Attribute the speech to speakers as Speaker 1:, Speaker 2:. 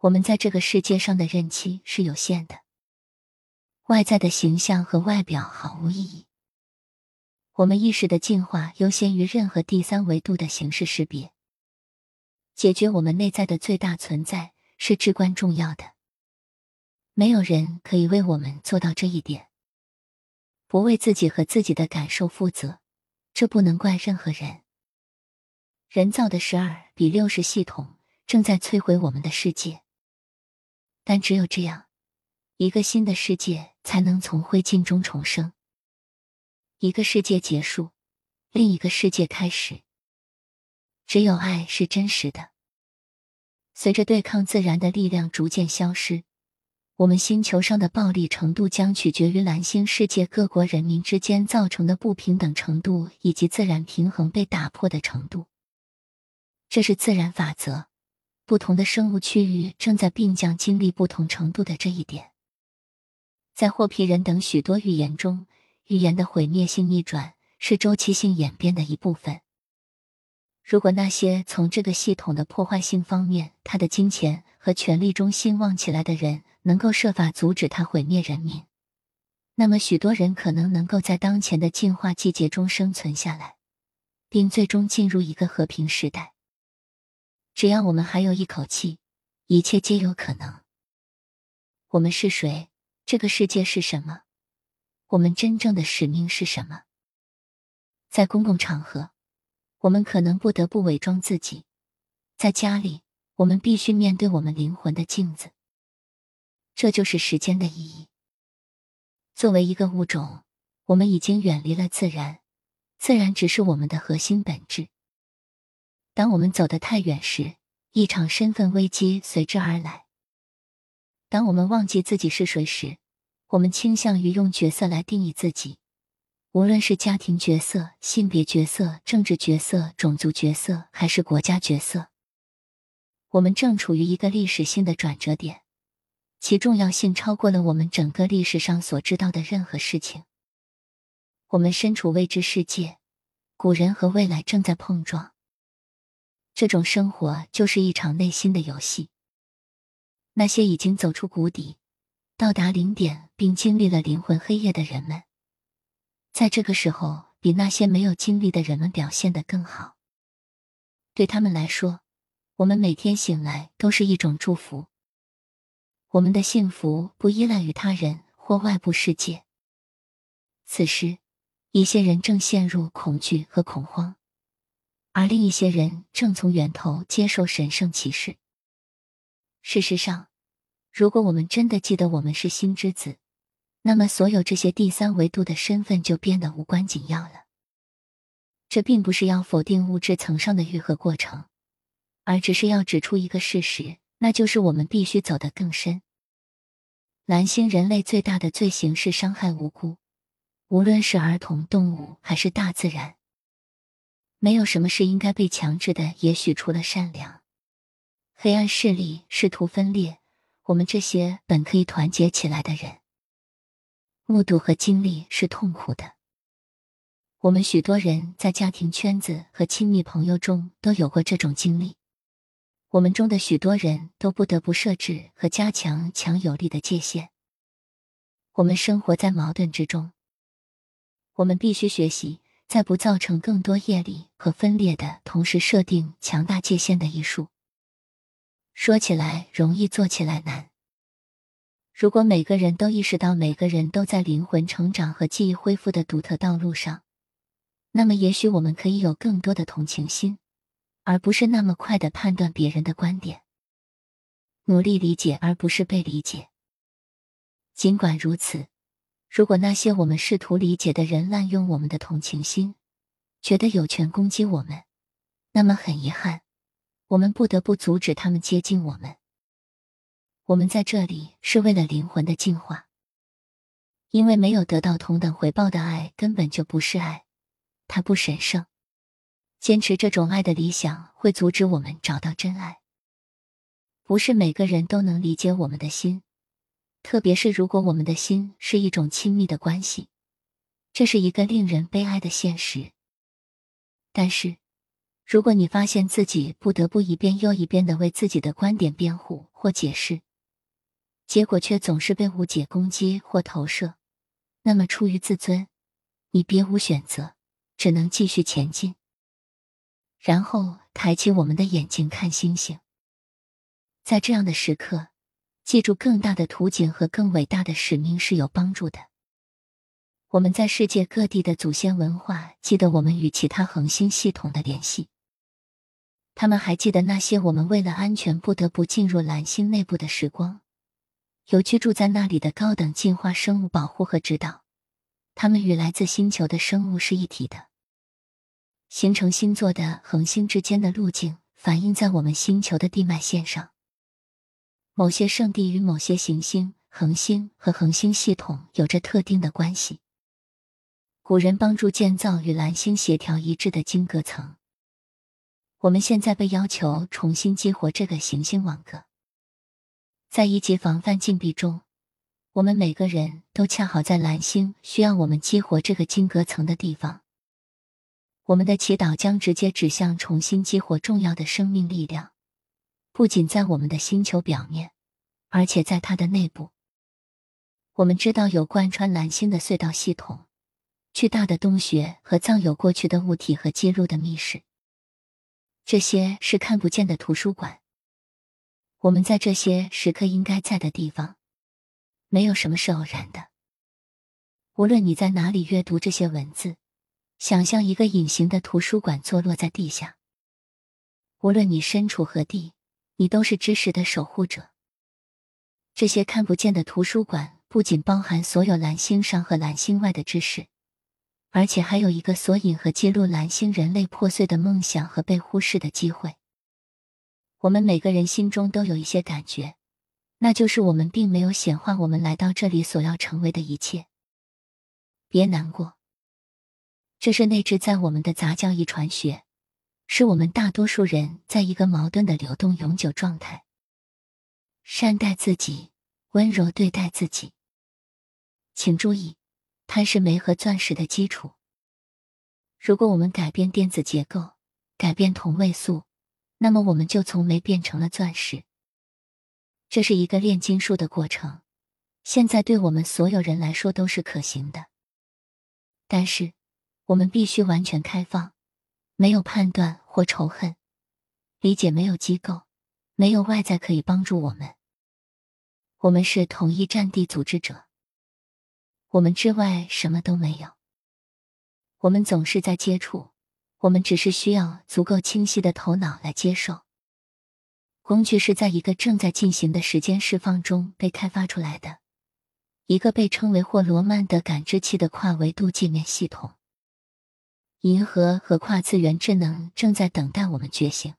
Speaker 1: 我们在这个世界上的任期是有限的，外在的形象和外表毫无意义。我们意识的进化优先于任何第三维度的形式识别。解决我们内在的最大存在是至关重要的。没有人可以为我们做到这一点。不为自己和自己的感受负责，这不能怪任何人。人造的十二比六十系统正在摧毁我们的世界，但只有这样，一个新的世界才能从灰烬中重生。一个世界结束，另一个世界开始。只有爱是真实的。随着对抗自然的力量逐渐消失。我们星球上的暴力程度将取决于蓝星世界各国人民之间造成的不平等程度，以及自然平衡被打破的程度。这是自然法则。不同的生物区域正在并将经历不同程度的这一点。在霍皮人等许多预言中，预言的毁灭性逆转是周期性演变的一部分。如果那些从这个系统的破坏性方面，他的金钱和权力中兴旺起来的人。能够设法阻止它毁灭人民，那么许多人可能能够在当前的进化季节中生存下来，并最终进入一个和平时代。只要我们还有一口气，一切皆有可能。我们是谁？这个世界是什么？我们真正的使命是什么？在公共场合，我们可能不得不伪装自己；在家里，我们必须面对我们灵魂的镜子。这就是时间的意义。作为一个物种，我们已经远离了自然，自然只是我们的核心本质。当我们走得太远时，一场身份危机随之而来。当我们忘记自己是谁时，我们倾向于用角色来定义自己，无论是家庭角色、性别角色、政治角色、种族角色，还是国家角色。我们正处于一个历史性的转折点。其重要性超过了我们整个历史上所知道的任何事情。我们身处未知世界，古人和未来正在碰撞。这种生活就是一场内心的游戏。那些已经走出谷底、到达零点并经历了灵魂黑夜的人们，在这个时候比那些没有经历的人们表现得更好。对他们来说，我们每天醒来都是一种祝福。我们的幸福不依赖于他人或外部世界。此时，一些人正陷入恐惧和恐慌，而另一些人正从源头接受神圣启示。事实上，如果我们真的记得我们是星之子，那么所有这些第三维度的身份就变得无关紧要了。这并不是要否定物质层上的愈合过程，而只是要指出一个事实，那就是我们必须走得更深。蓝星人类最大的罪行是伤害无辜，无论是儿童、动物还是大自然。没有什么是应该被强制的，也许除了善良。黑暗势力试图分裂我们这些本可以团结起来的人。目睹和经历是痛苦的。我们许多人在家庭圈子和亲密朋友中都有过这种经历。我们中的许多人都不得不设置和加强强有力的界限。我们生活在矛盾之中。我们必须学习在不造成更多业力和分裂的同时设定强大界限的艺术。说起来容易，做起来难。如果每个人都意识到每个人都在灵魂成长和记忆恢复的独特道路上，那么也许我们可以有更多的同情心。而不是那么快的判断别人的观点，努力理解而不是被理解。尽管如此，如果那些我们试图理解的人滥用我们的同情心，觉得有权攻击我们，那么很遗憾，我们不得不阻止他们接近我们。我们在这里是为了灵魂的进化，因为没有得到同等回报的爱根本就不是爱，它不神圣。坚持这种爱的理想会阻止我们找到真爱。不是每个人都能理解我们的心，特别是如果我们的心是一种亲密的关系，这是一个令人悲哀的现实。但是，如果你发现自己不得不一遍又一遍的为自己的观点辩护或解释，结果却总是被误解、攻击或投射，那么出于自尊，你别无选择，只能继续前进。然后抬起我们的眼睛看星星，在这样的时刻，记住更大的图景和更伟大的使命是有帮助的。我们在世界各地的祖先文化记得我们与其他恒星系统的联系。他们还记得那些我们为了安全不得不进入蓝星内部的时光，有居住在那里的高等进化生物保护和指导。他们与来自星球的生物是一体的。形成星座的恒星之间的路径反映在我们星球的地脉线上。某些圣地与某些行星、恒星和恒星系统有着特定的关系。古人帮助建造与蓝星协调一致的晶隔层。我们现在被要求重新激活这个行星网格，在一级防范禁闭中，我们每个人都恰好在蓝星需要我们激活这个晶隔层的地方。我们的祈祷将直接指向重新激活重要的生命力量，不仅在我们的星球表面，而且在它的内部。我们知道有贯穿蓝星的隧道系统、巨大的洞穴和藏有过去的物体和记录的密室。这些是看不见的图书馆。我们在这些时刻应该在的地方，没有什么是偶然的。无论你在哪里阅读这些文字，想象一个隐形的图书馆坐落在地下。无论你身处何地，你都是知识的守护者。这些看不见的图书馆不仅包含所有蓝星上和蓝星外的知识。而且还有一个索引和记录蓝星人类破碎的梦想和被忽视的机会。我们每个人心中都有一些感觉，那就是我们并没有显化我们来到这里所要成为的一切。别难过，这是内置在我们的杂交遗传学，是我们大多数人在一个矛盾的流动永久状态。善待自己，温柔对待自己。请注意。它是煤和钻石的基础。如果我们改变电子结构，改变同位素，那么我们就从煤变成了钻石。这是一个炼金术的过程，现在对我们所有人来说都是可行的。但是，我们必须完全开放，没有判断或仇恨，理解没有机构，没有外在可以帮助我们。我们是统一战地组织者。我们之外什么都没有。我们总是在接触，我们只是需要足够清晰的头脑来接受。工具是在一个正在进行的时间释放中被开发出来的，一个被称为霍罗曼的感知器的跨维度界面系统。银河和跨次元智能正在等待我们觉醒。